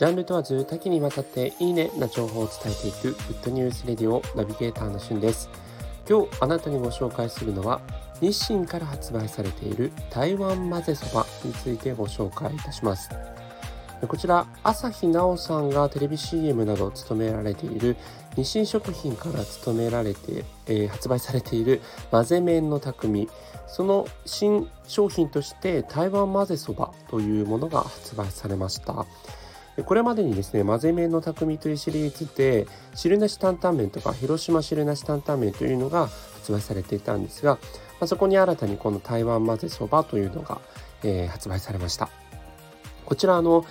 ジャンル問わず多岐にわたっていいねな情報を伝えていくグッドニュースレディオナビゲーターのしゅんです。今日あなたにご紹介するのは日清から発売されている台湾混ぜそばについてご紹介いたします。こちら朝日奈央さんがテレビ CM などを務められている日清食品から務められて、えー、発売されている混ぜ麺の匠その新商品として台湾混ぜそばというものが発売されましたでこれまでにですね、混ぜ麺の匠というシリーズで、汁なし担々麺とか、広島汁なし担々麺というのが発売されていたんですが、まあ、そこに新たにこの台湾混ぜそばというのが、えー、発売されました。こちら、あの、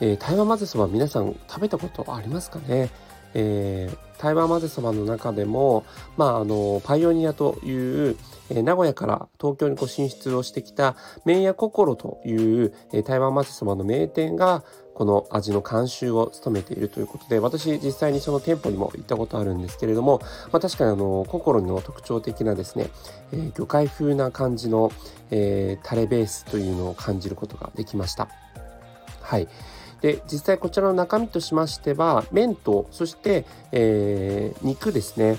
えー、台湾混ぜそば皆さん食べたことありますかね？えー、台湾混ぜそばの中でも、まあ、あのパイオニアという、えー、名古屋から東京にこう進出をしてきた麺屋心という、えー、台湾混ぜそばの名店がこの味の監修を務めているということで私実際にその店舗にも行ったことあるんですけれども、まあ、確かにあの心の特徴的なですね、えー、魚介風な感じの、えー、タレベースというのを感じることができました。はいで実際こちらの中身としましては麺とそして、えー、肉ですね。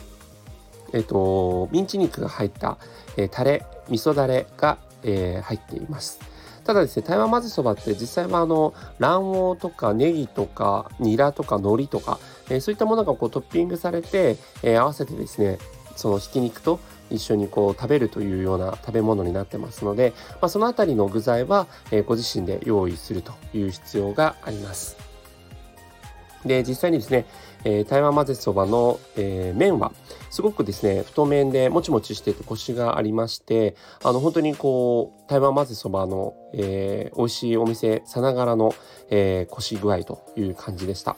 えっ、ー、とミンチ肉が入った、えー、タレ味噌だれが、えー、入っています。ただですね台湾混ぜそばって実際はあの卵黄とかネギとかニラとか海苔とか、えー、そういったものがこうトッピングされて、えー、合わせてですねそのひき肉と一緒にこう食べるというような食べ物になってますので、まあ、そのあたりの具材は、えー、ご自身で用意するという必要があります。で実際にですね、えー、台湾混ぜそばの、えー、麺はすごくですね太麺でもちもちしててコシがありましてあの本当にこう台湾混ぜそばの、えー、美味しいお店さながらの、えー、コシ具合という感じでした。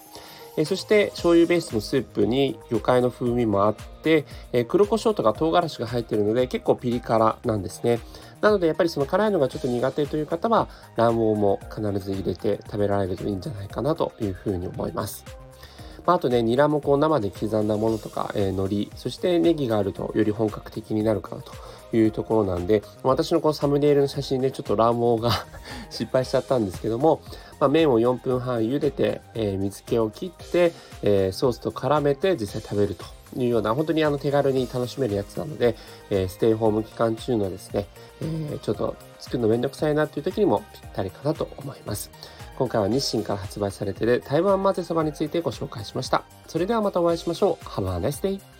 えそして醤油ベースのスープに魚介の風味もあって、え黒胡椒とか唐辛子が入っているので結構ピリ辛なんですね。なのでやっぱりその辛いのがちょっと苦手という方は卵黄も必ず入れて食べられるといいんじゃないかなというふうに思います。まあ、あとね、ニラもこう生で刻んだものとか、えー、海苔、そしてネギがあるとより本格的になるかなというところなんで、私のこのサムネイルの写真でちょっと卵黄が 失敗しちゃったんですけども、まあ、麺を4分半茹でて、えー、水気を切って、えー、ソースと絡めて実際食べるというような本当にあの手軽に楽しめるやつなので、えー、ステイホーム期間中のですね、えー、ちょっと作るのめんどくさいなっていう時にもぴったりかなと思います。今回は日清から発売されている台湾混ぜそばについてご紹介しました。それではまたお会いしましょう。Have a nice day!